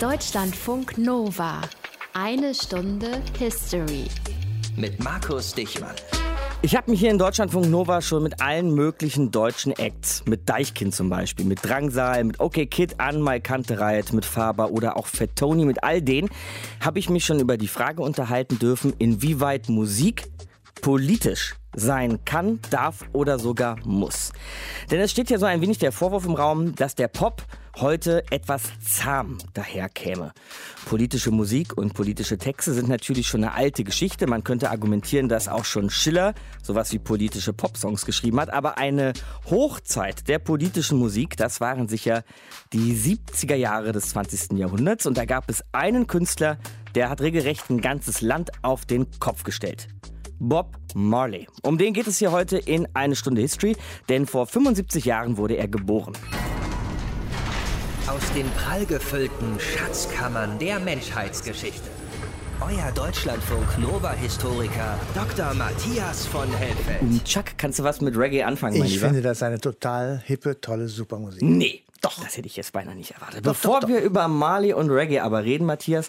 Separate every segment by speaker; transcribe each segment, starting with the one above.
Speaker 1: Deutschlandfunk Nova. Eine Stunde History.
Speaker 2: Mit Markus Dichmann.
Speaker 3: Ich habe mich hier in Deutschlandfunk Nova schon mit allen möglichen deutschen Acts, mit Deichkind zum Beispiel, mit Drangsal, mit OK Kid, An My Kantereit, mit Faber oder auch Fat Tony, mit all denen habe ich mich schon über die Frage unterhalten dürfen, inwieweit Musik politisch sein kann, darf oder sogar muss. Denn es steht ja so ein wenig der Vorwurf im Raum, dass der Pop heute etwas zahm daherkäme. Politische Musik und politische Texte sind natürlich schon eine alte Geschichte. Man könnte argumentieren, dass auch schon Schiller sowas wie politische Popsongs geschrieben hat. Aber eine Hochzeit der politischen Musik, das waren sicher die 70er Jahre des 20. Jahrhunderts. Und da gab es einen Künstler, der hat regelrecht ein ganzes Land auf den Kopf gestellt. Bob Marley. Um den geht es hier heute in eine Stunde History, denn vor 75 Jahren wurde er geboren.
Speaker 2: Aus den prallgefüllten Schatzkammern der Menschheitsgeschichte. Euer Deutschlandfunk Nova-Historiker Dr. Matthias von Helfeld.
Speaker 3: Chuck, kannst du was mit Reggae anfangen, mein
Speaker 4: Ich
Speaker 3: Lieber?
Speaker 4: finde das eine total hippe, tolle, super Musik.
Speaker 3: Nee. Doch. Das hätte ich jetzt beinahe nicht erwartet.
Speaker 4: Doch,
Speaker 3: Bevor
Speaker 4: doch, doch.
Speaker 3: wir über Marley und Reggae aber reden, Matthias,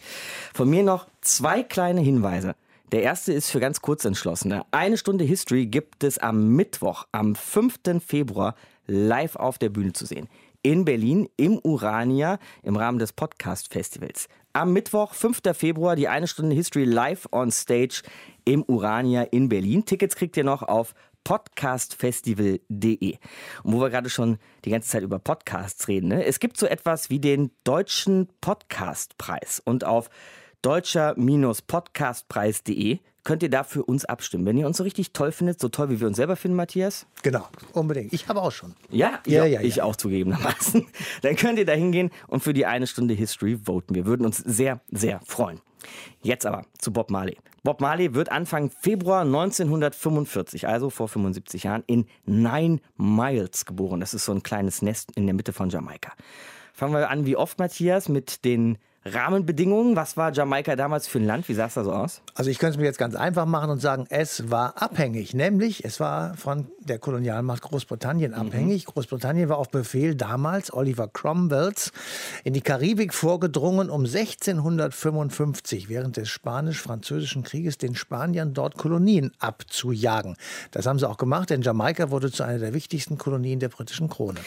Speaker 3: von mir noch zwei kleine Hinweise. Der erste ist für ganz Kurzentschlossene. Eine Stunde History gibt es am Mittwoch, am 5. Februar, live auf der Bühne zu sehen. In Berlin, im Urania, im Rahmen des Podcast-Festivals. Am Mittwoch, 5. Februar, die eine Stunde History live on stage im Urania in Berlin. Tickets kriegt ihr noch auf podcastfestival.de. Und wo wir gerade schon die ganze Zeit über Podcasts reden, ne? es gibt so etwas wie den Deutschen Podcastpreis. Und auf deutscher-podcastpreis.de könnt ihr da für uns abstimmen. Wenn ihr uns so richtig toll findet, so toll wie wir uns selber finden, Matthias,
Speaker 4: Genau, unbedingt. Ich habe auch schon.
Speaker 3: ja, ich,
Speaker 4: Ja,
Speaker 3: auch,
Speaker 4: ja, ja.
Speaker 3: ich auch zugegebenermaßen. Dann könnt ihr da hingehen und für die eine Stunde History voten. Wir würden uns sehr, sehr freuen. Jetzt aber zu Bob Marley. Bob Marley wird Anfang Februar 1945, also vor 75 Jahren, in Nine Miles geboren. Das ist so ein kleines Nest in der Mitte von Jamaika. Fangen wir an, wie oft, Matthias, mit den Rahmenbedingungen. Was war Jamaika damals für ein Land? Wie sah es da so aus?
Speaker 4: Also ich könnte es mir jetzt ganz einfach machen und sagen, es war abhängig. Nämlich, es war von der Kolonialmacht Großbritannien abhängig. Großbritannien war auf Befehl damals Oliver Cromwells in die Karibik vorgedrungen, um 1655 während des Spanisch-Französischen Krieges den Spaniern dort Kolonien abzujagen. Das haben sie auch gemacht, denn Jamaika wurde zu einer der wichtigsten Kolonien der britischen Krone.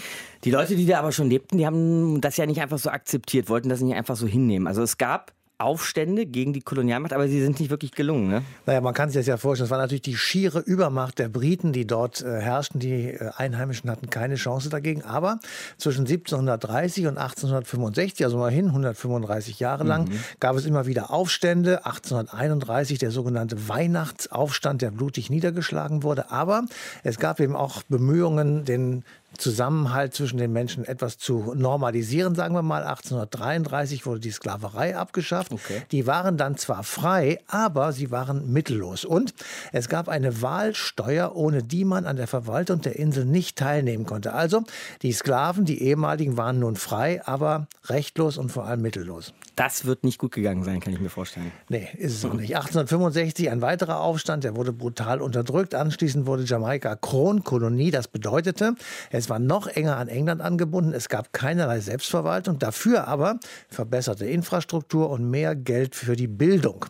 Speaker 3: Die Leute, die da aber schon lebten, die haben das ja nicht einfach so akzeptiert, wollten das nicht einfach so hinnehmen. Also es gab Aufstände gegen die Kolonialmacht, aber sie sind nicht wirklich gelungen. Ne?
Speaker 4: Naja, man kann sich das ja vorstellen. Es war natürlich die schiere Übermacht der Briten, die dort äh, herrschten. Die äh, Einheimischen hatten keine Chance dagegen. Aber zwischen 1730 und 1865, also immerhin 135 Jahre lang, gab es immer wieder Aufstände. 1831 der sogenannte Weihnachtsaufstand, der blutig niedergeschlagen wurde. Aber es gab eben auch Bemühungen, den Zusammenhalt zwischen den Menschen etwas zu normalisieren, sagen wir mal. 1833 wurde die Sklaverei abgeschafft.
Speaker 3: Okay.
Speaker 4: Die waren dann zwar frei, aber sie waren mittellos. Und es gab eine Wahlsteuer, ohne die man an der Verwaltung der Insel nicht teilnehmen konnte. Also die Sklaven, die ehemaligen, waren nun frei, aber rechtlos und vor allem mittellos.
Speaker 3: Das wird nicht gut gegangen sein, kann ich mir vorstellen.
Speaker 4: Nee, ist es auch nicht. 1865 ein weiterer Aufstand, der wurde brutal unterdrückt. Anschließend wurde Jamaika Kronkolonie. Das bedeutete, es war noch enger an England angebunden. Es gab keinerlei Selbstverwaltung, dafür aber verbesserte Infrastruktur und mehr Geld für die Bildung.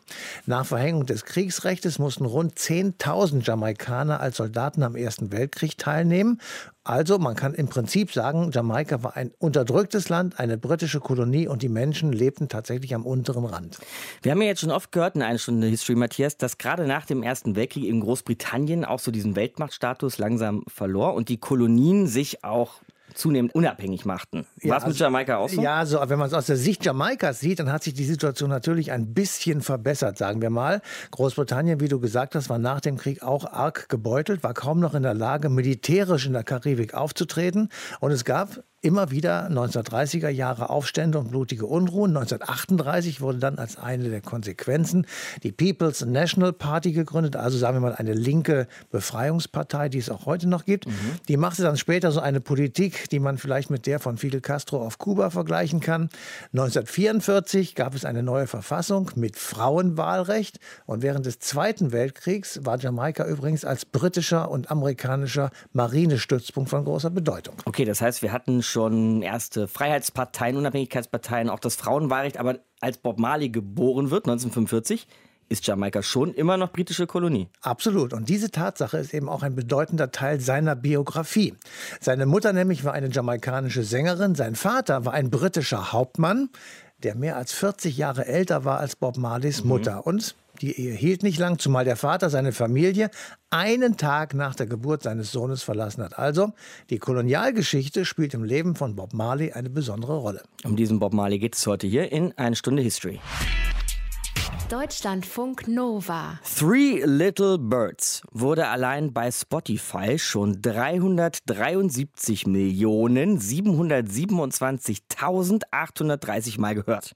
Speaker 4: Nach Verhängung des Kriegsrechts mussten rund 10.000 Jamaikaner als Soldaten am Ersten Weltkrieg teilnehmen. Also man kann im Prinzip sagen, Jamaika war ein unterdrücktes Land, eine britische Kolonie und die Menschen lebten tatsächlich am unteren Rand.
Speaker 3: Wir haben ja jetzt schon oft gehört in einer Stunde History, Matthias, dass gerade nach dem Ersten Weltkrieg in Großbritannien auch so diesen Weltmachtstatus langsam verlor und die Kolonien sich auch zunehmend unabhängig machten. War es mit Jamaika auch so?
Speaker 4: Ja, so, wenn man es aus der Sicht Jamaikas sieht, dann hat sich die Situation natürlich ein bisschen verbessert, sagen wir mal. Großbritannien, wie du gesagt hast, war nach dem Krieg auch arg gebeutelt, war kaum noch in der Lage, militärisch in der Karibik aufzutreten. Und es gab immer wieder 1930er Jahre Aufstände und blutige Unruhen. 1938 wurde dann als eine der Konsequenzen die People's National Party gegründet, also sagen wir mal eine linke Befreiungspartei, die es auch heute noch gibt. Die machte dann später so eine Politik, die man vielleicht mit der von Fidel Castro auf Kuba vergleichen kann. 1944 gab es eine neue Verfassung mit Frauenwahlrecht und während des Zweiten Weltkriegs war Jamaika übrigens als britischer und amerikanischer Marinestützpunkt von großer Bedeutung.
Speaker 3: Okay, das heißt, wir hatten schon erste Freiheitsparteien, Unabhängigkeitsparteien, auch das Frauenwahlrecht. Aber als Bob Marley geboren wird, 1945, ist Jamaika schon immer noch britische Kolonie.
Speaker 4: Absolut. Und diese Tatsache ist eben auch ein bedeutender Teil seiner Biografie. Seine Mutter nämlich war eine jamaikanische Sängerin, sein Vater war ein britischer Hauptmann, der mehr als 40 Jahre älter war als Bob Marleys mhm. Mutter. Und die Ehe hielt nicht lang, zumal der Vater seine Familie einen Tag nach der Geburt seines Sohnes verlassen hat. Also, die Kolonialgeschichte spielt im Leben von Bob Marley eine besondere Rolle.
Speaker 3: Um diesen Bob Marley geht es heute hier in eine Stunde History.
Speaker 1: Deutschlandfunk Nova.
Speaker 3: Three Little Birds wurde allein bei Spotify schon 373 Millionen 727.830 Mal gehört.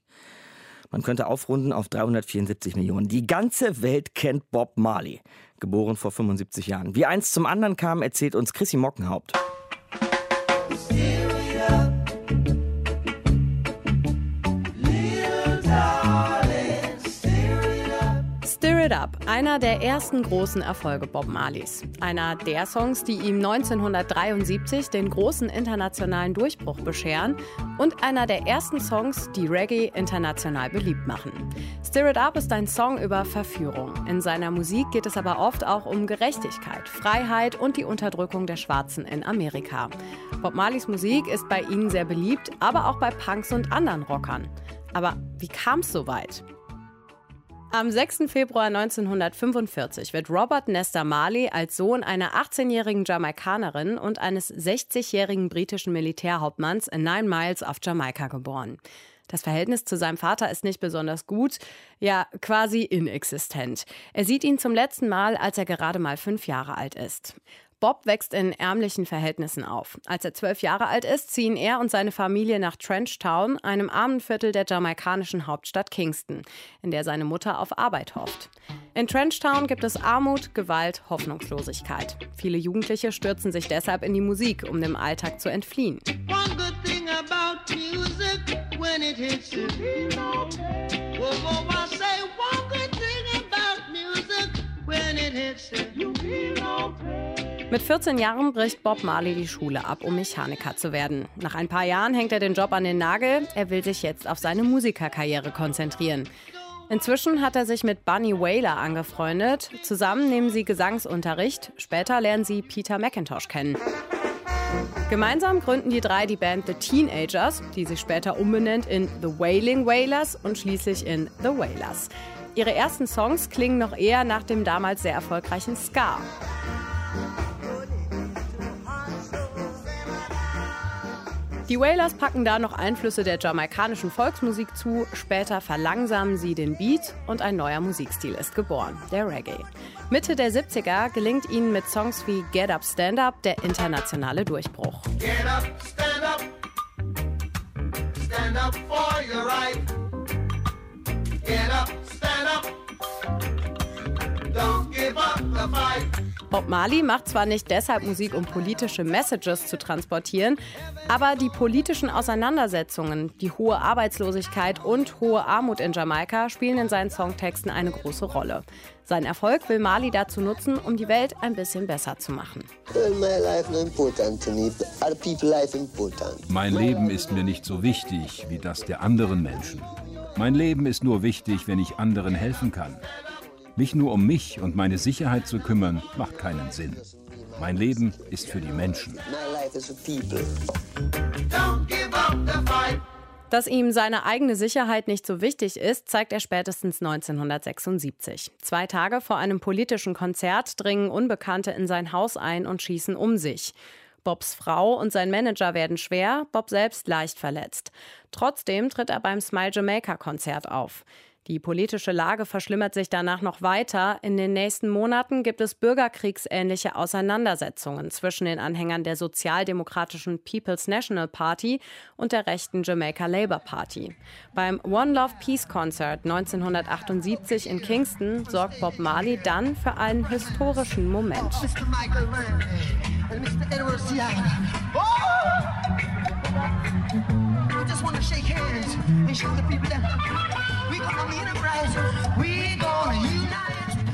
Speaker 3: Man könnte aufrunden auf 374 Millionen. Die ganze Welt kennt Bob Marley, geboren vor 75 Jahren. Wie eins zum anderen kam, erzählt uns Chrissy Mockenhaupt.
Speaker 5: Up, einer der ersten großen Erfolge Bob Marleys. Einer der Songs, die ihm 1973 den großen internationalen Durchbruch bescheren und einer der ersten Songs, die Reggae international beliebt machen. Stir It Up ist ein Song über Verführung. In seiner Musik geht es aber oft auch um Gerechtigkeit, Freiheit und die Unterdrückung der Schwarzen in Amerika. Bob Marleys Musik ist bei ihnen sehr beliebt, aber auch bei Punks und anderen Rockern. Aber wie kam es so weit? Am 6. Februar 1945 wird Robert Nesta Marley als Sohn einer 18-jährigen Jamaikanerin und eines 60-jährigen britischen Militärhauptmanns in Nine Miles auf Jamaika geboren. Das Verhältnis zu seinem Vater ist nicht besonders gut, ja quasi inexistent. Er sieht ihn zum letzten Mal, als er gerade mal fünf Jahre alt ist. Bob wächst in ärmlichen Verhältnissen auf. Als er zwölf Jahre alt ist, ziehen er und seine Familie nach Trenchtown, einem armen Viertel der jamaikanischen Hauptstadt Kingston, in der seine Mutter auf Arbeit hofft. In Trenchtown gibt es Armut, Gewalt, Hoffnungslosigkeit. Viele Jugendliche stürzen sich deshalb in die Musik, um dem Alltag zu entfliehen. When it hits you. Whoa, whoa, Mit 14 Jahren bricht Bob Marley die Schule ab, um Mechaniker zu werden. Nach ein paar Jahren hängt er den Job an den Nagel. Er will sich jetzt auf seine Musikerkarriere konzentrieren. Inzwischen hat er sich mit Bunny Whaler angefreundet. Zusammen nehmen sie Gesangsunterricht. Später lernen sie Peter McIntosh kennen. Gemeinsam gründen die drei die Band The Teenagers, die sich später umbenennt in The Wailing Wailers und schließlich in The Wailers. Ihre ersten Songs klingen noch eher nach dem damals sehr erfolgreichen Ska. Die Wailers packen da noch Einflüsse der jamaikanischen Volksmusik zu, später verlangsamen sie den Beat und ein neuer Musikstil ist geboren, der Reggae. Mitte der 70er gelingt ihnen mit Songs wie Get Up Stand Up der internationale Durchbruch. Get up, stand up. Stand up for your right. Get up, stand up. Don't give up the fight. Bob Marley macht zwar nicht deshalb Musik, um politische Messages zu transportieren, aber die politischen Auseinandersetzungen, die hohe Arbeitslosigkeit und hohe Armut in Jamaika spielen in seinen Songtexten eine große Rolle. Sein Erfolg will Marley dazu nutzen, um die Welt ein bisschen besser zu machen.
Speaker 6: Mein Leben ist mir nicht so wichtig wie das der anderen Menschen. Mein Leben ist nur wichtig, wenn ich anderen helfen kann. Mich nur um mich und meine Sicherheit zu kümmern, macht keinen Sinn. Mein Leben ist für die Menschen.
Speaker 5: Dass ihm seine eigene Sicherheit nicht so wichtig ist, zeigt er spätestens 1976. Zwei Tage vor einem politischen Konzert dringen Unbekannte in sein Haus ein und schießen um sich. Bobs Frau und sein Manager werden schwer, Bob selbst leicht verletzt. Trotzdem tritt er beim Smile Jamaica Konzert auf. Die politische Lage verschlimmert sich danach noch weiter. In den nächsten Monaten gibt es bürgerkriegsähnliche Auseinandersetzungen zwischen den Anhängern der sozialdemokratischen People's National Party und der rechten Jamaica Labour Party. Beim One Love Peace Concert 1978 in Kingston sorgt Bob Marley dann für einen historischen Moment. I just want to shake hands and show the people that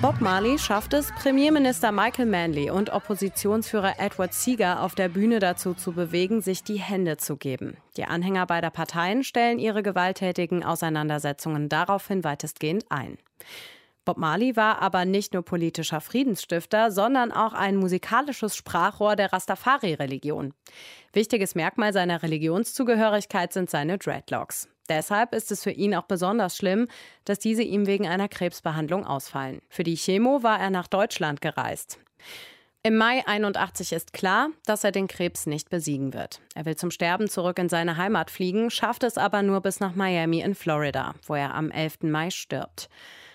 Speaker 5: Bob Marley schafft es, Premierminister Michael Manley und Oppositionsführer Edward Seeger auf der Bühne dazu zu bewegen, sich die Hände zu geben. Die Anhänger beider Parteien stellen ihre gewalttätigen Auseinandersetzungen daraufhin weitestgehend ein. Bob Marley war aber nicht nur politischer Friedensstifter, sondern auch ein musikalisches Sprachrohr der Rastafari-Religion. Wichtiges Merkmal seiner Religionszugehörigkeit sind seine Dreadlocks. Deshalb ist es für ihn auch besonders schlimm, dass diese ihm wegen einer Krebsbehandlung ausfallen. Für die Chemo war er nach Deutschland gereist. Im Mai 81 ist klar, dass er den Krebs nicht besiegen wird. Er will zum Sterben zurück in seine Heimat fliegen, schafft es aber nur bis nach Miami in Florida, wo er am 11. Mai stirbt.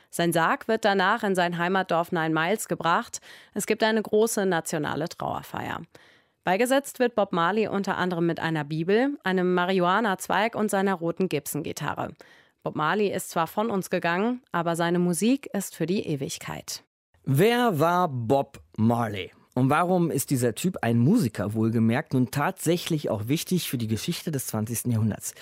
Speaker 5: Sein Sarg wird danach in sein Heimatdorf Nine Miles gebracht. Es gibt eine große nationale Trauerfeier. Beigesetzt wird Bob Marley unter anderem mit einer Bibel, einem Marihuana-Zweig und seiner roten Gibson-Gitarre. Bob Marley ist zwar von uns gegangen, aber seine Musik ist für die Ewigkeit.
Speaker 3: Wer war Bob Marley? Und warum ist dieser Typ ein Musiker wohlgemerkt nun tatsächlich auch wichtig für die Geschichte des 20. Jahrhunderts?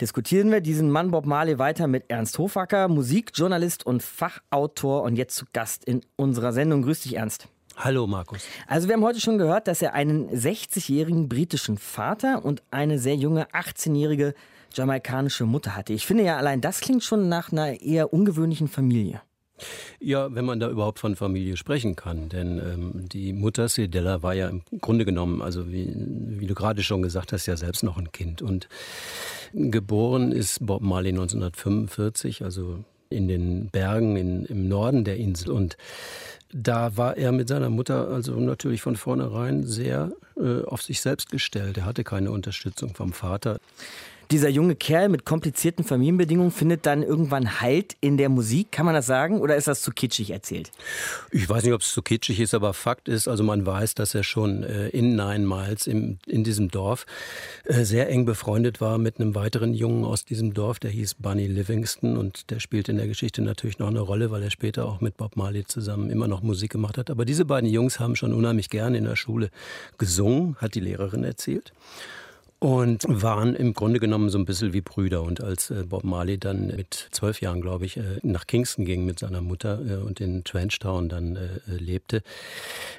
Speaker 3: Diskutieren wir diesen Mann Bob Marley weiter mit Ernst Hofacker, Musikjournalist und Fachautor und jetzt zu Gast in unserer Sendung. Grüß dich, Ernst.
Speaker 7: Hallo Markus.
Speaker 3: Also wir haben heute schon gehört, dass er einen 60-jährigen britischen Vater und eine sehr junge 18-jährige jamaikanische Mutter hatte. Ich finde ja allein das klingt schon nach einer eher ungewöhnlichen Familie.
Speaker 7: Ja, wenn man da überhaupt von Familie sprechen kann. Denn ähm, die Mutter Sedella war ja im Grunde genommen, also wie, wie du gerade schon gesagt hast, ja selbst noch ein Kind. Und geboren ist Bob Marley 1945, also in den Bergen in, im Norden der Insel. Und da war er mit seiner Mutter also natürlich von vornherein sehr äh, auf sich selbst gestellt. Er hatte keine Unterstützung vom Vater.
Speaker 3: Dieser junge Kerl mit komplizierten Familienbedingungen findet dann irgendwann Halt in der Musik. Kann man das sagen oder ist das zu kitschig erzählt?
Speaker 7: Ich weiß nicht, ob es zu kitschig ist, aber Fakt ist, also man weiß, dass er schon äh, in Nine Miles im, in diesem Dorf äh, sehr eng befreundet war mit einem weiteren Jungen aus diesem Dorf, der hieß Bunny Livingston und der spielt in der Geschichte natürlich noch eine Rolle, weil er später auch mit Bob Marley zusammen immer noch Musik gemacht hat. Aber diese beiden Jungs haben schon unheimlich gerne in der Schule gesungen, hat die Lehrerin erzählt und waren im Grunde genommen so ein bisschen wie Brüder. Und als äh, Bob Marley dann mit zwölf Jahren, glaube ich, äh, nach Kingston ging mit seiner Mutter äh, und in Trenchtown dann lebte,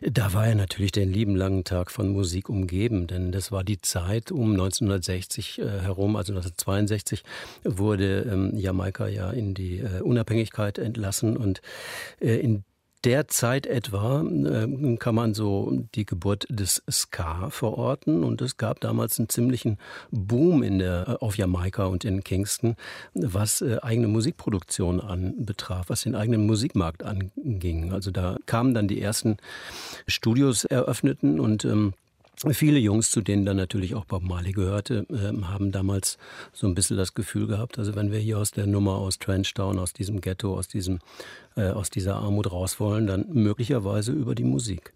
Speaker 7: da war er natürlich den lieben langen Tag von Musik umgeben. Denn das war die Zeit um 1960 herum, also 1962 wurde ähm, Jamaika ja in die Unabhängigkeit entlassen und in der Zeit etwa äh, kann man so die Geburt des Ska verorten und es gab damals einen ziemlichen Boom in der, äh, auf Jamaika und in Kingston, was äh, eigene Musikproduktion anbetraf, was den eigenen Musikmarkt anging. Also da kamen dann die ersten Studios eröffneten und ähm, Viele Jungs, zu denen dann natürlich auch Bob Marley gehörte, äh, haben damals so ein bisschen das Gefühl gehabt, also wenn wir hier aus der Nummer aus Trenchtown, aus diesem Ghetto, aus diesem äh, aus dieser Armut raus wollen, dann möglicherweise über die Musik.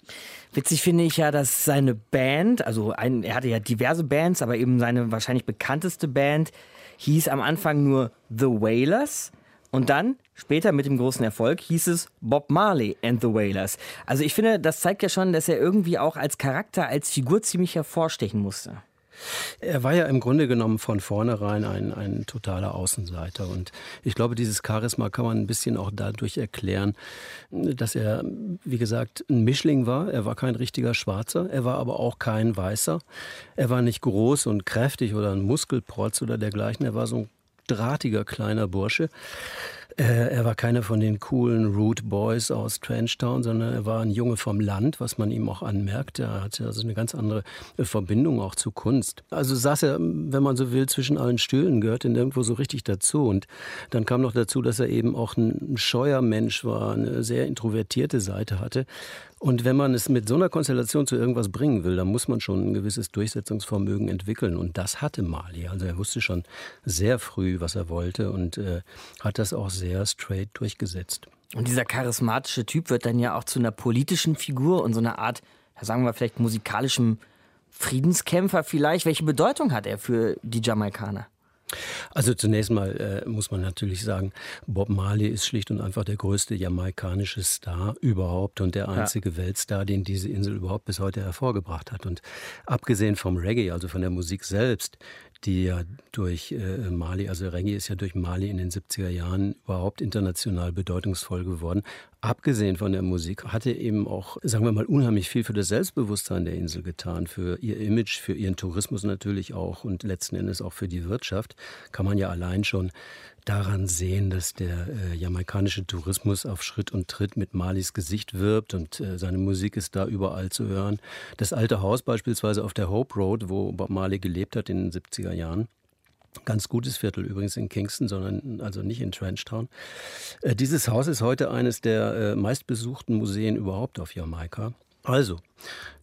Speaker 3: Witzig finde ich ja, dass seine Band, also ein, er hatte ja diverse Bands, aber eben seine wahrscheinlich bekannteste Band hieß am Anfang nur The Wailers. Und dann, später mit dem großen Erfolg, hieß es Bob Marley and the Wailers. Also ich finde, das zeigt ja schon, dass er irgendwie auch als Charakter, als Figur ziemlich hervorstechen musste.
Speaker 7: Er war ja im Grunde genommen von vornherein ein, ein totaler Außenseiter. Und ich glaube, dieses Charisma kann man ein bisschen auch dadurch erklären, dass er, wie gesagt, ein Mischling war. Er war kein richtiger Schwarzer, er war aber auch kein Weißer. Er war nicht groß und kräftig oder ein Muskelprotz oder dergleichen. Er war so ein drahtiger kleiner Bursche. Äh, er war keiner von den coolen Root Boys aus Trenchtown, sondern er war ein Junge vom Land, was man ihm auch anmerkt. Er hatte also eine ganz andere äh, Verbindung auch zu Kunst. Also saß er, wenn man so will, zwischen allen Stühlen, gehörte nirgendwo so richtig dazu. Und dann kam noch dazu, dass er eben auch ein scheuer Mensch war, eine sehr introvertierte Seite hatte. Und wenn man es mit so einer Konstellation zu irgendwas bringen will, dann muss man schon ein gewisses Durchsetzungsvermögen entwickeln. Und das hatte Mali. Also er wusste schon sehr früh, was er wollte und äh, hat das auch sehr straight durchgesetzt.
Speaker 3: Und dieser charismatische Typ wird dann ja auch zu einer politischen Figur und so einer Art, sagen wir vielleicht musikalischem Friedenskämpfer vielleicht. Welche Bedeutung hat er für die Jamaikaner?
Speaker 7: Also zunächst mal äh, muss man natürlich sagen, Bob Marley ist schlicht und einfach der größte jamaikanische Star überhaupt und der einzige ja. Weltstar, den diese Insel überhaupt bis heute hervorgebracht hat. Und abgesehen vom Reggae, also von der Musik selbst, die ja durch äh, Mali, also Reggae ist ja durch Mali in den 70er Jahren überhaupt international bedeutungsvoll geworden. Abgesehen von der Musik hatte eben auch, sagen wir mal, unheimlich viel für das Selbstbewusstsein der Insel getan, für ihr Image, für ihren Tourismus natürlich auch und letzten Endes auch für die Wirtschaft. Kann man ja allein schon daran sehen, dass der äh, jamaikanische Tourismus auf Schritt und Tritt mit Malis Gesicht wirbt und äh, seine Musik ist da überall zu hören. Das alte Haus beispielsweise auf der Hope Road, wo Bob Marley gelebt hat in den 70er Jahren, Ganz gutes Viertel übrigens in Kingston, sondern also nicht in Trenchtown. Äh, dieses Haus ist heute eines der äh, meistbesuchten Museen überhaupt auf Jamaika. Also,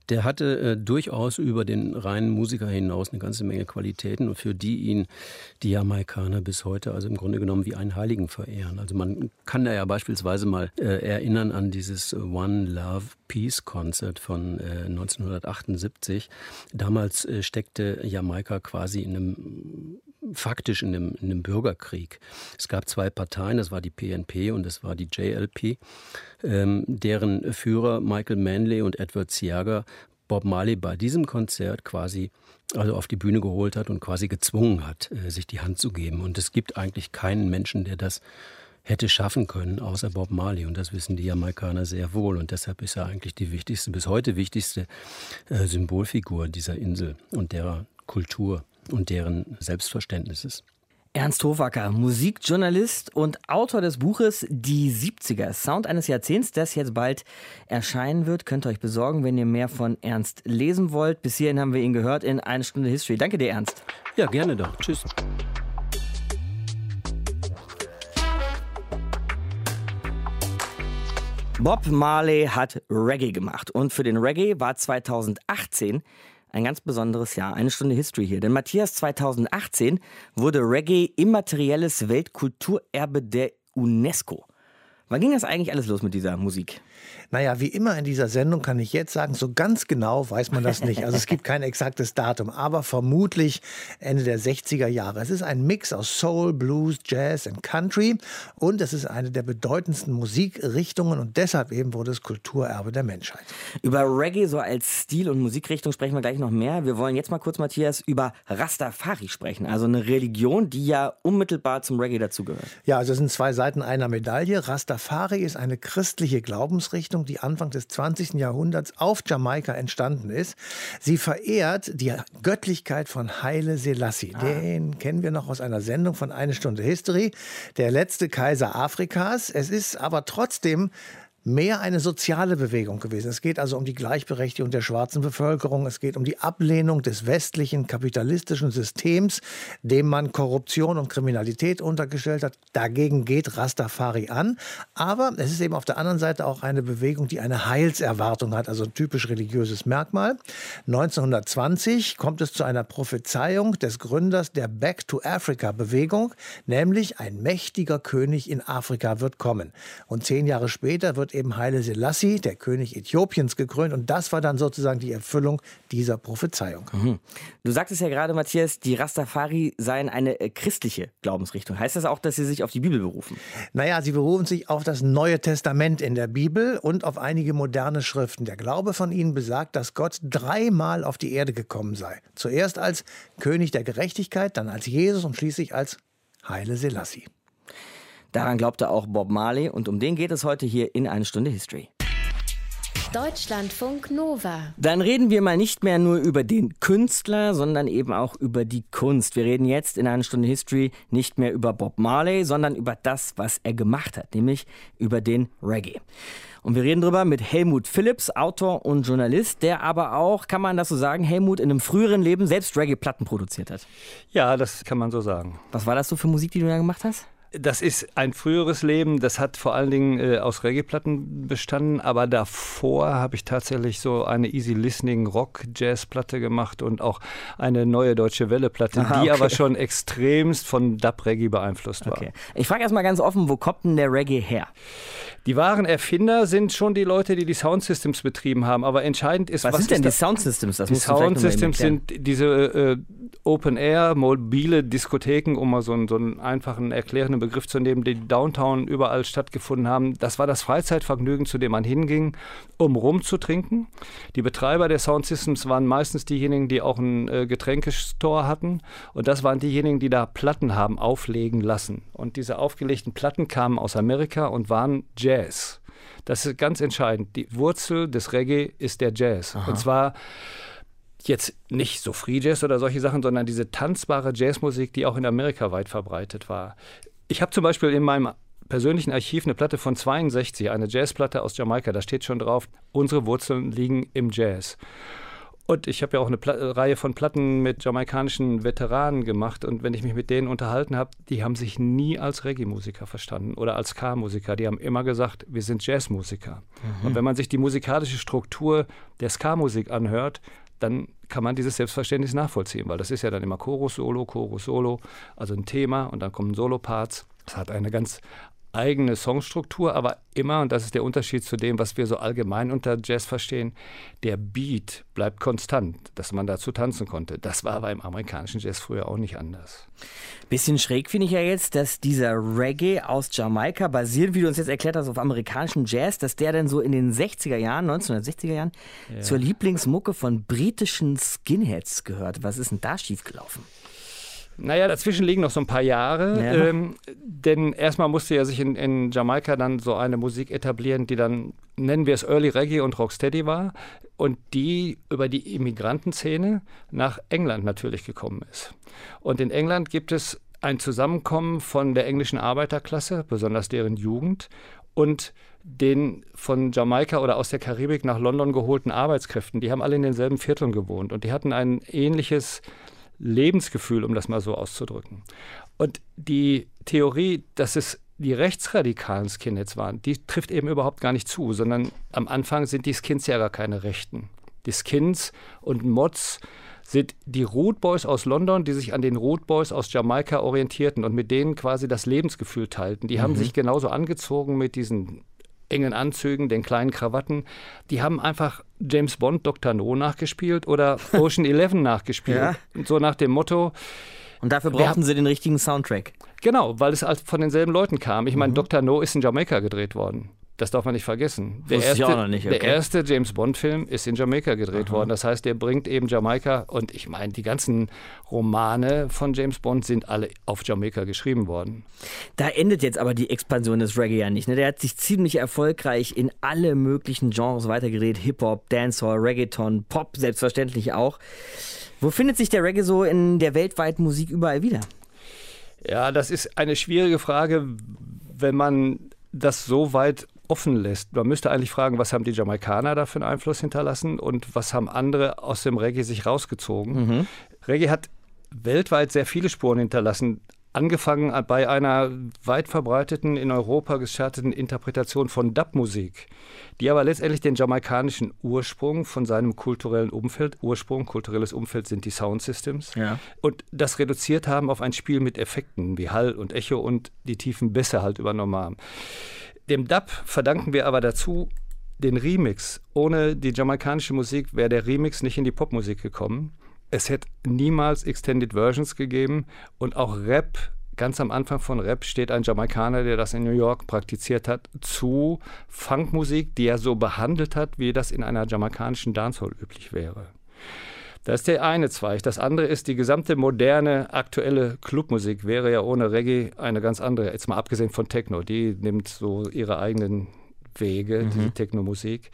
Speaker 7: der hatte äh, durchaus über den reinen Musiker hinaus eine ganze Menge Qualitäten und für die ihn die Jamaikaner bis heute also im Grunde genommen wie einen Heiligen verehren. Also man kann da ja beispielsweise mal äh, erinnern an dieses One Love Peace Concert von äh, 1978. Damals äh, steckte Jamaika quasi in einem faktisch in einem, in einem, Bürgerkrieg. Es gab zwei Parteien, das war die PNP und das war die JLP, ähm, deren Führer Michael Manley und Edward Siaga Bob Marley bei diesem Konzert quasi also auf die Bühne geholt hat und quasi gezwungen hat, äh, sich die Hand zu geben. Und es gibt eigentlich keinen Menschen, der das hätte schaffen können, außer Bob Marley. Und das wissen die Jamaikaner sehr wohl. Und deshalb ist er eigentlich die wichtigste, bis heute wichtigste äh, Symbolfigur dieser Insel und derer Kultur und deren Selbstverständnisses.
Speaker 3: Ernst Hofacker, Musikjournalist und Autor des Buches Die 70er, Sound eines Jahrzehnts, das jetzt bald erscheinen wird. Könnt ihr euch besorgen, wenn ihr mehr von Ernst lesen wollt. Bis hierhin haben wir ihn gehört in eine Stunde History. Danke dir, Ernst.
Speaker 7: Ja, gerne doch. Tschüss.
Speaker 3: Bob Marley hat Reggae gemacht und für den Reggae war 2018 ein ganz besonderes Jahr. Eine Stunde History hier. Denn Matthias, 2018 wurde Reggae immaterielles Weltkulturerbe der UNESCO. Wann ging das eigentlich alles los mit dieser Musik?
Speaker 4: Naja, wie immer in dieser Sendung kann ich jetzt sagen, so ganz genau weiß man das nicht. Also es gibt kein exaktes Datum, aber vermutlich Ende der 60er Jahre. Es ist ein Mix aus Soul, Blues, Jazz und Country und es ist eine der bedeutendsten Musikrichtungen und deshalb eben wurde es Kulturerbe der Menschheit.
Speaker 3: Über Reggae so als Stil und Musikrichtung sprechen wir gleich noch mehr. Wir wollen jetzt mal kurz, Matthias, über Rastafari sprechen, also eine Religion, die ja unmittelbar zum Reggae dazugehört.
Speaker 4: Ja, also es sind zwei Seiten einer Medaille. Rastafari ist eine christliche Glaubensrichtung Richtung, die Anfang des 20. Jahrhunderts auf Jamaika entstanden ist. Sie verehrt die Göttlichkeit von Haile Selassie. Ah. Den kennen wir noch aus einer Sendung von Eine Stunde History, der letzte Kaiser Afrikas. Es ist aber trotzdem mehr eine soziale Bewegung gewesen. Es geht also um die Gleichberechtigung der schwarzen Bevölkerung. Es geht um die Ablehnung des westlichen kapitalistischen Systems, dem man Korruption und Kriminalität untergestellt hat. Dagegen geht Rastafari an. Aber es ist eben auf der anderen Seite auch eine Bewegung, die eine Heilserwartung hat, also ein typisch religiöses Merkmal. 1920 kommt es zu einer Prophezeiung des Gründers der Back to Africa Bewegung, nämlich ein mächtiger König in Afrika wird kommen. Und zehn Jahre später wird eben Haile Selassie, der König Äthiopiens, gekrönt. Und das war dann sozusagen die Erfüllung dieser Prophezeiung.
Speaker 3: Mhm. Du sagtest ja gerade, Matthias, die Rastafari seien eine äh, christliche Glaubensrichtung. Heißt das auch, dass sie sich auf die Bibel berufen?
Speaker 4: Naja, sie berufen sich auf das Neue Testament in der Bibel und auf einige moderne Schriften. Der Glaube von ihnen besagt, dass Gott dreimal auf die Erde gekommen sei. Zuerst als König der Gerechtigkeit, dann als Jesus und schließlich als Heile Selassie.
Speaker 3: Daran glaubte auch Bob Marley und um den geht es heute hier in eine Stunde History.
Speaker 1: Deutschlandfunk Nova.
Speaker 3: Dann reden wir mal nicht mehr nur über den Künstler, sondern eben auch über die Kunst. Wir reden jetzt in einer Stunde History nicht mehr über Bob Marley, sondern über das, was er gemacht hat, nämlich über den Reggae. Und wir reden darüber mit Helmut Phillips, Autor und Journalist, der aber auch, kann man das so sagen, Helmut in einem früheren Leben selbst Reggae-Platten produziert hat.
Speaker 8: Ja, das kann man so sagen.
Speaker 3: Was war das so für Musik, die du da gemacht hast?
Speaker 8: Das ist ein früheres Leben, das hat vor allen Dingen äh, aus Reggae-Platten bestanden, aber davor habe ich tatsächlich so eine Easy Listening Rock-Jazz-Platte gemacht und auch eine neue deutsche Welle-Platte, die okay. aber schon extremst von Dub-Reggae beeinflusst war. Okay.
Speaker 3: Ich frage erstmal ganz offen, wo kommt denn der Reggae her?
Speaker 8: Die wahren Erfinder sind schon die Leute, die die Soundsystems betrieben haben. Aber entscheidend ist,
Speaker 3: was,
Speaker 8: was
Speaker 3: sind denn die? Soundsystems? Das
Speaker 8: Die Soundsystems sind diese äh, Open-Air, mobile Diskotheken, um mal so einen, so einen einfachen, erklärenden Begriff zu nehmen, die downtown überall stattgefunden haben. Das war das Freizeitvergnügen, zu dem man hinging, um rumzutrinken. Die Betreiber der Soundsystems waren meistens diejenigen, die auch einen äh, Getränkestore hatten. Und das waren diejenigen, die da Platten haben auflegen lassen. Und diese aufgelegten Platten kamen aus Amerika und waren Jazz. Das ist ganz entscheidend. Die Wurzel des Reggae ist der Jazz. Und zwar jetzt nicht so Free Jazz oder solche Sachen, sondern diese tanzbare Jazzmusik, die auch in Amerika weit verbreitet war. Ich habe zum Beispiel in meinem persönlichen Archiv eine Platte von 62, eine Jazzplatte aus Jamaika, da steht schon drauf, unsere Wurzeln liegen im Jazz. Und ich habe ja auch eine Pla Reihe von Platten mit jamaikanischen Veteranen gemacht. Und wenn ich mich mit denen unterhalten habe, die haben sich nie als Reggae-Musiker verstanden oder als Ska-Musiker. Die haben immer gesagt, wir sind Jazzmusiker. Und wenn man sich die musikalische Struktur der Ska-Musik anhört, dann kann man dieses Selbstverständnis nachvollziehen, weil das ist ja dann immer Chorus, Solo, Chorus, Solo, also ein Thema und dann kommen Solo-Parts. Das hat eine ganz eigene Songstruktur, aber immer, und das ist der Unterschied zu dem, was wir so allgemein unter Jazz verstehen, der Beat bleibt konstant, dass man dazu tanzen konnte. Das war aber im amerikanischen Jazz früher auch nicht anders.
Speaker 3: Bisschen schräg finde ich ja jetzt, dass dieser Reggae aus Jamaika, basiert, wie du uns jetzt erklärt hast, auf amerikanischem Jazz, dass der dann so in den 60er Jahren, 1960er Jahren, zur Lieblingsmucke von britischen Skinheads gehört. Was ist denn da schiefgelaufen?
Speaker 8: Naja, dazwischen liegen noch so ein paar Jahre.
Speaker 3: Ja.
Speaker 8: Ähm, denn erstmal musste ja sich in, in Jamaika dann so eine Musik etablieren, die dann, nennen wir es Early Reggae und Rocksteady war. Und die über die Immigrantenszene nach England natürlich gekommen ist. Und in England gibt es ein Zusammenkommen von der englischen Arbeiterklasse, besonders deren Jugend, und den von Jamaika oder aus der Karibik nach London geholten Arbeitskräften. Die haben alle in denselben Vierteln gewohnt und die hatten ein ähnliches Lebensgefühl, um das mal so auszudrücken. Und die Theorie, dass es die rechtsradikalen Skinheads waren, die trifft eben überhaupt gar nicht zu, sondern am Anfang sind die Skins ja gar keine Rechten. Die Skins und Mods sind die Root Boys aus London, die sich an den Root Boys aus Jamaika orientierten und mit denen quasi das Lebensgefühl teilten. Die haben sich genauso angezogen mit diesen engen Anzügen, den kleinen Krawatten. Die haben einfach James Bond Dr. No nachgespielt oder Ocean Eleven nachgespielt.
Speaker 3: Ja.
Speaker 8: So nach dem Motto,
Speaker 3: Und dafür brauchten sie den richtigen Soundtrack.
Speaker 8: genau, weil es von denselben Leuten kam. Ich meine, Dr. No ist in Jamaika gedreht worden. Das darf man nicht vergessen. Der erste,
Speaker 3: nicht,
Speaker 8: der
Speaker 3: okay.
Speaker 8: erste James Bond-Film ist in Jamaika gedreht worden. Das heißt, der bringt eben Jamaika und ich meine, die ganzen Romane von James Bond sind alle auf Jamaika geschrieben worden.
Speaker 3: Da endet jetzt aber die Expansion des Reggae ja nicht. Ne? Der hat sich ziemlich erfolgreich in alle möglichen Genres weitergedreht. Hip-Hop, Dancehall, Reggaeton, Pop selbstverständlich auch. Wo findet sich der Reggae so in der weltweiten Musik überall wieder?
Speaker 8: Ja, das ist eine schwierige Frage, wenn man das so weit offen lässt. Man müsste eigentlich fragen, was haben die Jamaikaner da für einen Einfluss hinterlassen und was haben andere aus dem Reggae sich rausgezogen. Reggae hat weltweit sehr viele Spuren hinterlassen. Angefangen bei einer weit verbreiteten, in Europa gestarteten Interpretation von Dub-Musik, die aber letztendlich den jamaikanischen Ursprung von seinem kulturellen Umfeld, Ursprung, kulturelles Umfeld sind die Soundsystems,
Speaker 3: Ja.
Speaker 8: und das reduziert haben auf ein Spiel mit Effekten wie Hall und Echo und die tiefen Bässe halt übernommen haben. Dem Dub verdanken wir aber dazu den Remix. Ohne die jamaikanische Musik wäre der Remix nicht in die Popmusik gekommen. Es hätte niemals Extended Versions gegeben und auch Rap. Ganz am Anfang von Rap steht ein Jamaikaner, der das in New York praktiziert hat, zu Funkmusik, die er so behandelt hat, wie das in einer jamaikanischen Dancehall üblich wäre. Das ist der eine Zweig. Das andere ist, die gesamte moderne, aktuelle Clubmusik wäre ja ohne Reggae eine ganz andere. Jetzt mal abgesehen von Techno. Die nimmt so ihre eigenen Wege, diese Techno-Musik.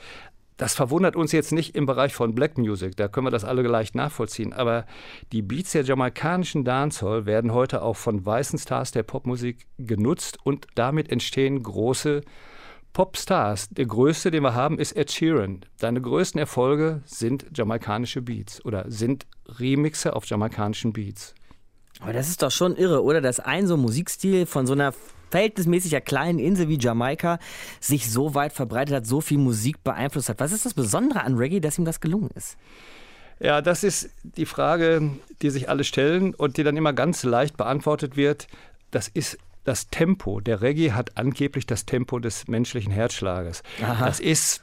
Speaker 8: Das verwundert uns jetzt nicht im Bereich von Black Music, da können wir das alle leicht nachvollziehen. Aber die Beats der jamaikanischen Dancehall werden heute auch von weißen Stars der Popmusik genutzt und damit entstehen große Popstars. Der größte, den wir haben, ist Ed Sheeran. Seine größten Erfolge sind jamaikanische Beats oder sind Remixe auf jamaikanischen Beats.
Speaker 3: Aber das ist doch schon irre, oder? Dass ein so Musikstil von so einer verhältnismäßig kleinen Insel wie Jamaika sich so weit verbreitet hat, so viel Musik beeinflusst hat. Was ist das Besondere an Reggae, dass ihm das gelungen ist?
Speaker 8: Ja, das ist die Frage, die sich alle stellen und die dann immer ganz leicht beantwortet wird. Das ist das Tempo. Der Reggae hat angeblich das Tempo des menschlichen Herzschlages. Aha. Das ist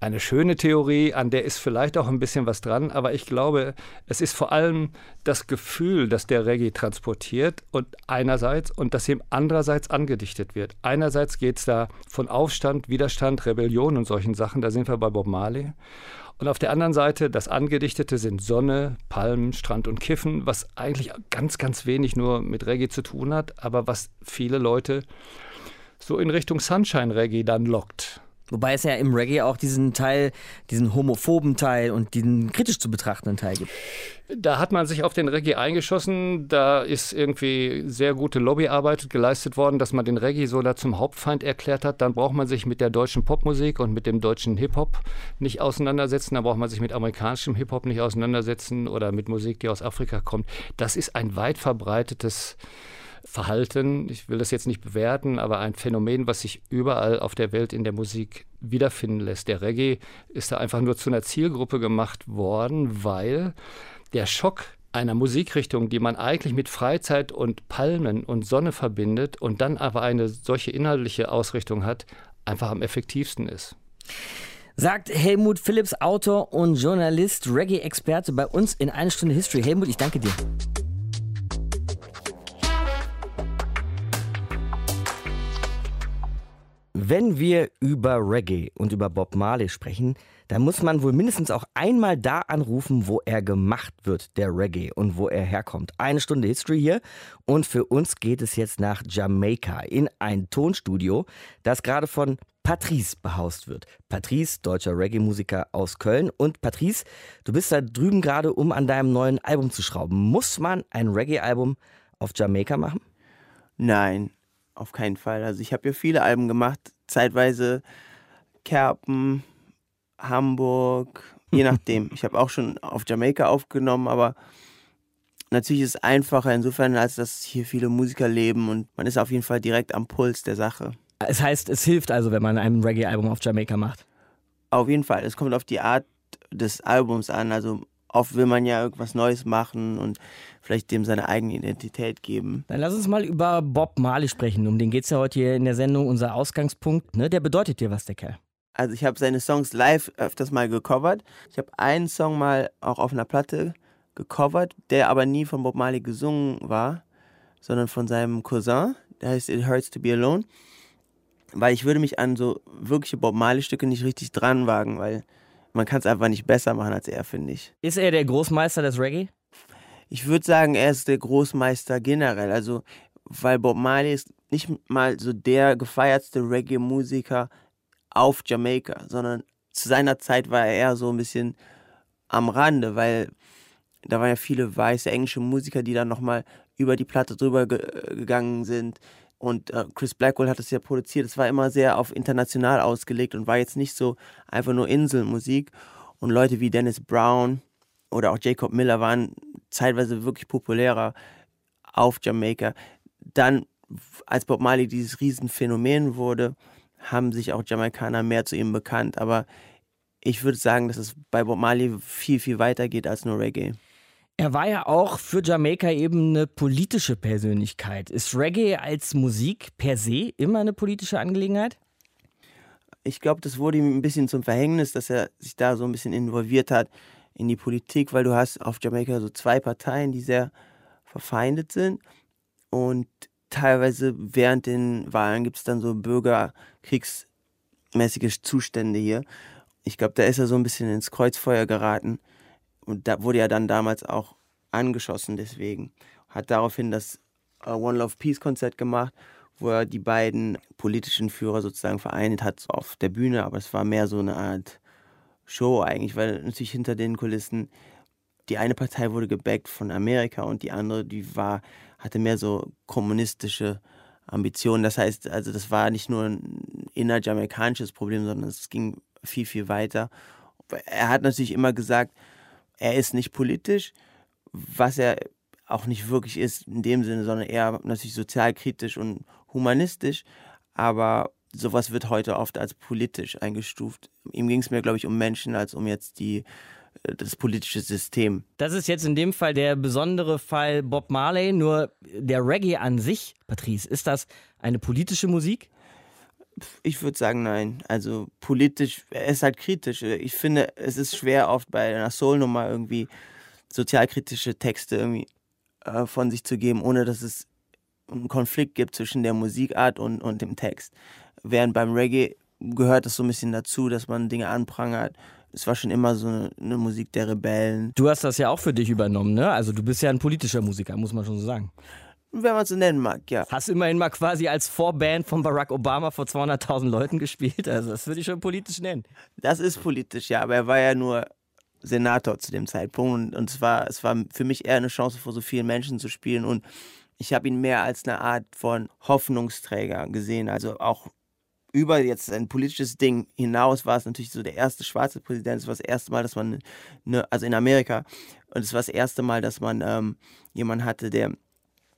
Speaker 8: eine schöne Theorie, an der ist vielleicht auch ein bisschen was dran, aber ich glaube, es ist vor allem das Gefühl, das der Reggae transportiert und einerseits und das ihm andererseits angedichtet wird. Einerseits geht es da von Aufstand, Widerstand, Rebellion und solchen Sachen, da sind wir bei Bob Marley. Und auf der anderen Seite, das Angedichtete sind Sonne, Palmen, Strand und Kiffen, was eigentlich ganz, ganz wenig nur mit Reggae zu tun hat, aber was viele Leute so in Richtung Sunshine Reggae dann lockt.
Speaker 3: Wobei es ja im Reggae auch diesen Teil, diesen homophoben Teil und diesen kritisch zu betrachtenden Teil gibt.
Speaker 8: Da hat man sich auf den Reggae eingeschossen. Da ist irgendwie sehr gute Lobbyarbeit geleistet worden, dass man den Reggae so da zum Hauptfeind erklärt hat. Dann braucht man sich mit der deutschen Popmusik und mit dem deutschen Hip-Hop nicht auseinandersetzen. Dann braucht man sich mit amerikanischem Hip-Hop nicht auseinandersetzen oder mit Musik, die aus Afrika kommt. Das ist ein weit verbreitetes Verhalten, ich will das jetzt nicht bewerten, aber ein Phänomen, was sich überall auf der Welt in der Musik wiederfinden lässt. Der Reggae ist da einfach nur zu einer Zielgruppe gemacht worden, weil der Schock einer Musikrichtung, die man eigentlich mit Freizeit und Palmen und Sonne verbindet und dann aber eine solche inhaltliche Ausrichtung hat, einfach am effektivsten ist.
Speaker 3: Sagt Helmut Phillips, Autor und Journalist, Reggae-Experte bei uns in eine Stunde History. Helmut, ich danke dir. Wenn wir über Reggae und über Bob Marley sprechen, dann muss man wohl mindestens auch einmal da anrufen, wo er gemacht wird, der Reggae, und wo er herkommt. Eine Stunde History hier und für uns geht es jetzt nach Jamaika in ein Tonstudio, das gerade von Patrice behaust wird. Patrice, deutscher Reggae-Musiker aus Köln. Und Patrice, du bist da drüben gerade, um an deinem neuen Album zu schrauben. Muss man ein Reggae-Album auf Jamaika machen?
Speaker 9: Nein, auf keinen Fall. Also ich habe ja viele Alben gemacht, zeitweise Kerpen, Hamburg, je nachdem. Ich habe auch schon auf Jamaika aufgenommen, aber natürlich ist es einfacher insofern, als dass hier viele Musiker leben und man ist auf jeden Fall direkt am Puls der Sache.
Speaker 3: Es heißt, es hilft also, wenn man ein Reggae-Album auf Jamaika macht.
Speaker 9: Auf jeden Fall. Es kommt auf die Art des Albums an. Also oft will man ja irgendwas Neues machen und vielleicht dem seine eigene Identität geben.
Speaker 3: Dann lass uns mal über Bob Marley sprechen. Um den geht es ja heute hier in der Sendung, unser Ausgangspunkt. Ne? Der bedeutet dir was, der Kerl.
Speaker 9: Also ich habe seine Songs live öfters mal gecovert. Ich habe einen Song mal auch auf einer Platte gecovert, der aber nie von Bob Marley gesungen war, sondern von seinem Cousin. Der heißt It Hurts to Be Alone. Weil ich würde mich an so wirkliche Bob Marley Stücke nicht richtig dran wagen, weil man kann es einfach nicht besser machen als er, finde ich.
Speaker 3: Ist er der Großmeister des Reggae?
Speaker 9: Ich würde sagen, er ist der Großmeister generell. Also, weil Bob Marley ist nicht mal so der gefeiertste Reggae-Musiker auf Jamaika, sondern zu seiner Zeit war er eher so ein bisschen am Rande, weil da waren ja viele weiße englische Musiker, die dann nochmal über die Platte drüber ge gegangen sind. Und äh, Chris Blackwell hat es ja produziert. Es war immer sehr auf international ausgelegt und war jetzt nicht so einfach nur Inselmusik. Und Leute wie Dennis Brown oder auch Jacob Miller waren zeitweise wirklich populärer auf Jamaika. Dann, als Bob Marley dieses Riesenphänomen wurde, haben sich auch Jamaikaner mehr zu ihm bekannt. Aber ich würde sagen, dass es bei Bob Marley viel, viel weiter geht als nur Reggae.
Speaker 3: Er war ja auch für Jamaika eben eine politische Persönlichkeit. Ist Reggae als Musik per se immer eine politische Angelegenheit?
Speaker 9: Ich glaube, das wurde ihm ein bisschen zum Verhängnis, dass er sich da so ein bisschen involviert hat in die Politik, weil du hast auf Jamaika so zwei Parteien, die sehr verfeindet sind und teilweise während den Wahlen gibt es dann so bürgerkriegsmäßige Zustände hier. Ich glaube, da ist er so ein bisschen ins Kreuzfeuer geraten und da wurde er dann damals auch angeschossen deswegen. Hat daraufhin das äh, One Love Peace Konzert gemacht, wo er die beiden politischen Führer sozusagen vereint hat auf der Bühne, aber es war mehr so eine Art Show eigentlich, weil natürlich hinter den Kulissen die eine Partei wurde gebackt von Amerika und die andere, die war, hatte mehr so kommunistische Ambitionen. Das heißt, also das war nicht nur ein innerjamaikanisches Problem, sondern es ging viel, viel weiter. Er hat natürlich immer gesagt, er ist nicht politisch, was er auch nicht wirklich ist in dem Sinne, sondern eher natürlich sozialkritisch und humanistisch. Aber sowas wird heute oft als politisch eingestuft. Ihm ging es mir, glaube ich, um Menschen als um jetzt die das politische System.
Speaker 3: Das ist jetzt in dem Fall der besondere Fall Bob Marley, nur der Reggae an sich, Patrice, ist das eine politische Musik?
Speaker 9: Ich würde sagen, nein. Also politisch, er ist halt kritisch. Ich finde, es ist schwer oft bei einer Soul-Nummer irgendwie sozialkritische Texte irgendwie äh, von sich zu geben, ohne dass es einen Konflikt gibt zwischen der Musikart und, und dem Text. Während beim Reggae gehört das so ein bisschen dazu, dass man Dinge anprangert. Es war schon immer so eine, eine Musik der Rebellen.
Speaker 3: Du hast das ja auch für dich übernommen, ne? Also du bist ja ein politischer Musiker, muss man schon so sagen.
Speaker 9: Wenn man es so nennen mag, ja.
Speaker 3: Hast immerhin mal quasi als Vorband von Barack Obama vor 200.000 Leuten gespielt. Also das würde ich schon politisch nennen.
Speaker 9: Das ist politisch, ja. Aber er war ja nur Senator zu dem Zeitpunkt. Und, und es, war, es war für mich eher eine Chance, vor so vielen Menschen zu spielen. Und ich habe ihn mehr als eine Art von Hoffnungsträger gesehen. Also auch über jetzt ein politisches Ding hinaus war es natürlich so der erste schwarze Präsident. Es war das erste Mal, dass man, ne, also in Amerika, und es war das erste Mal, dass man ähm, jemanden hatte, der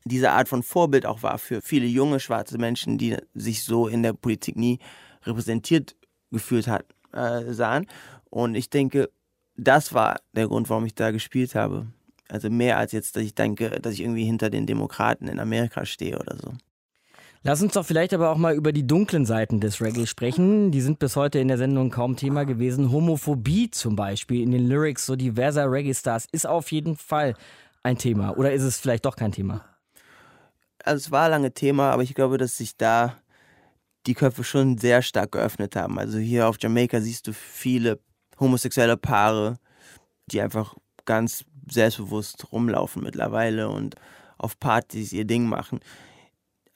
Speaker 9: diese Art von Vorbild auch war für viele junge schwarze Menschen, die sich so in der Politik nie repräsentiert gefühlt hat, äh, sahen. Und ich denke, das war der Grund, warum ich da gespielt habe. Also mehr als jetzt, dass ich denke, dass ich irgendwie hinter den Demokraten in Amerika stehe oder so.
Speaker 3: Lass uns doch vielleicht aber auch mal über die dunklen Seiten des Reggae sprechen. Die sind bis heute in der Sendung kaum Thema gewesen. Homophobie zum Beispiel in den Lyrics so diverser Reggae-Stars ist auf jeden Fall ein Thema. Oder ist es vielleicht doch kein Thema?
Speaker 9: Also es war lange Thema, aber ich glaube, dass sich da die Köpfe schon sehr stark geöffnet haben. Also hier auf Jamaika siehst du viele homosexuelle Paare, die einfach ganz selbstbewusst rumlaufen mittlerweile und auf Partys ihr Ding machen.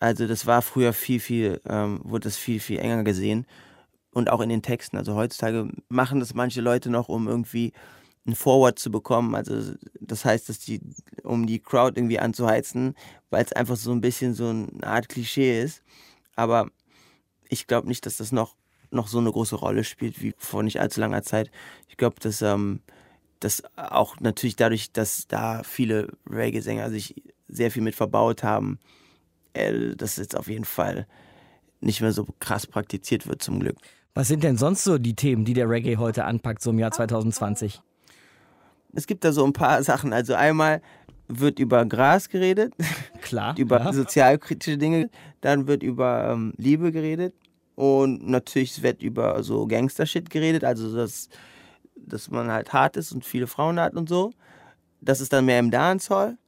Speaker 9: Also das war früher viel, viel, ähm, wurde das viel, viel enger gesehen. Und auch in den Texten. Also heutzutage machen das manche Leute noch, um irgendwie ein Forward zu bekommen. Also das heißt, dass die, um die Crowd irgendwie anzuheizen, weil es einfach so ein bisschen so eine Art Klischee ist. Aber ich glaube nicht, dass das noch, noch so eine große Rolle spielt wie vor nicht allzu langer Zeit. Ich glaube, dass ähm, das auch natürlich dadurch, dass da viele Reggae-Sänger sich sehr viel mit verbaut haben, äh, dass jetzt auf jeden Fall nicht mehr so krass praktiziert wird zum Glück.
Speaker 3: Was sind denn sonst so die Themen, die der Reggae heute anpackt, so im Jahr 2020?
Speaker 9: Es gibt da so ein paar Sachen. Also einmal wird über Gras geredet.
Speaker 3: Klar.
Speaker 9: über
Speaker 3: ja.
Speaker 9: sozialkritische Dinge. Dann wird über ähm, Liebe geredet. Und natürlich wird über so Gangster-Shit geredet. Also, dass, dass man halt hart ist und viele Frauen hat und so. Das ist dann mehr im Dancehall.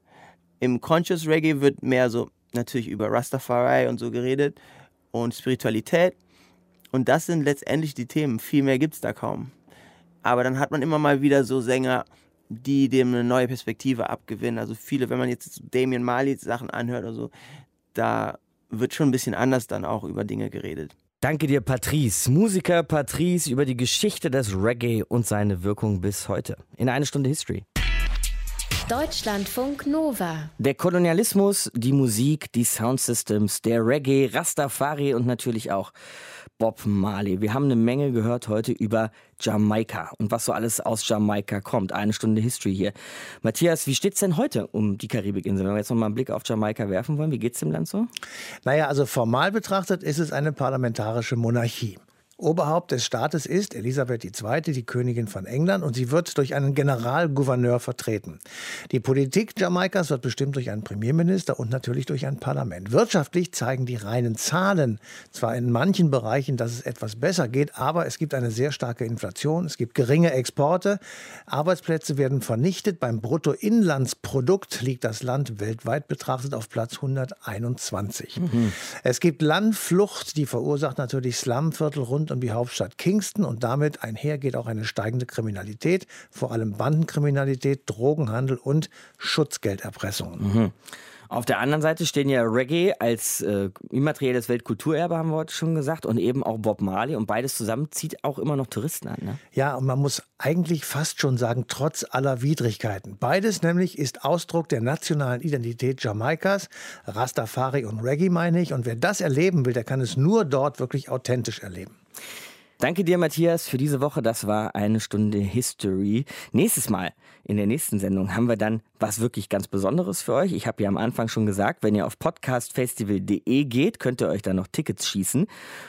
Speaker 9: Im Conscious Reggae wird mehr so natürlich über Rastafari und so geredet und Spiritualität. Und das sind letztendlich die Themen. Viel mehr gibt es da kaum. Aber dann hat man immer mal wieder so Sänger, die dem eine neue Perspektive abgewinnen. Also viele, wenn man jetzt Damien Marley Sachen anhört oder so, da wird schon ein bisschen anders dann auch über Dinge geredet.
Speaker 3: Danke dir, Patrice. Musiker Patrice über die Geschichte des Reggae und seine Wirkung bis heute. In eine Stunde History.
Speaker 1: Deutschlandfunk Nova.
Speaker 3: Der Kolonialismus, die Musik, die Soundsystems, der Reggae, Rastafari und natürlich auch Bob Marley. Wir haben eine Menge gehört heute über Jamaika und was so alles aus Jamaika kommt. Eine Stunde History hier. Matthias, wie steht's denn heute um die Karibikinsel? Wenn wir jetzt noch mal einen Blick auf Jamaika werfen wollen, wie geht's dem Land so?
Speaker 4: Naja, also formal betrachtet ist es eine parlamentarische Monarchie. Oberhaupt des Staates ist Elisabeth II., die Königin von England, und sie wird durch einen Generalgouverneur vertreten. Die Politik Jamaikas wird bestimmt durch einen Premierminister und natürlich durch ein Parlament. Wirtschaftlich zeigen die reinen Zahlen zwar in manchen Bereichen, dass es etwas besser geht, aber es gibt eine sehr starke Inflation, es gibt geringe Exporte, Arbeitsplätze werden vernichtet. Beim Bruttoinlandsprodukt liegt das Land weltweit betrachtet auf Platz 121. Mhm. Es gibt Landflucht, die verursacht natürlich Slumviertel rund rund um die Hauptstadt Kingston und damit einher geht auch eine steigende Kriminalität, vor allem Bandenkriminalität, Drogenhandel und Schutzgelderpressung.
Speaker 3: Mhm. Auf der anderen Seite stehen ja Reggae als äh, immaterielles Weltkulturerbe, haben wir heute schon gesagt, und eben auch Bob Marley. Und beides zusammen zieht auch immer noch Touristen an. Ne?
Speaker 4: Ja, und man muss eigentlich fast schon sagen, trotz aller Widrigkeiten. Beides nämlich ist Ausdruck der nationalen Identität Jamaikas, Rastafari und Reggae meine ich. Und wer das erleben will, der kann es nur dort wirklich authentisch erleben.
Speaker 3: Danke dir, Matthias, für diese Woche. Das war eine Stunde History. Nächstes Mal, in der nächsten Sendung, haben wir dann was wirklich ganz Besonderes für euch. Ich habe ja am Anfang schon gesagt, wenn ihr auf podcastfestival.de geht, könnt ihr euch da noch Tickets schießen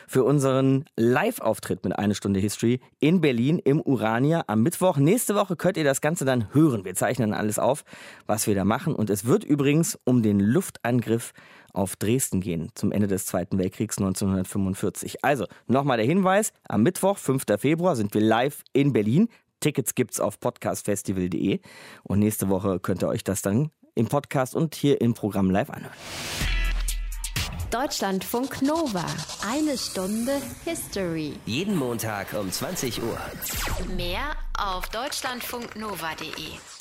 Speaker 3: für unseren Live-Auftritt mit eine Stunde History in Berlin im Urania am Mittwoch. Nächste Woche könnt ihr das Ganze dann hören. Wir zeichnen alles auf, was wir da machen. Und es wird übrigens um den Luftangriff auf Dresden gehen, zum Ende des Zweiten Weltkriegs 1945. Also nochmal der Hinweis, am Mittwoch, 5. Februar, sind wir live in Berlin. Tickets gibt's auf podcastfestival.de und nächste Woche könnt ihr euch das dann im Podcast und hier im Programm live anhören.
Speaker 1: Deutschlandfunk Nova. Eine Stunde History.
Speaker 2: Jeden Montag um 20 Uhr.
Speaker 1: Mehr auf deutschlandfunknova.de.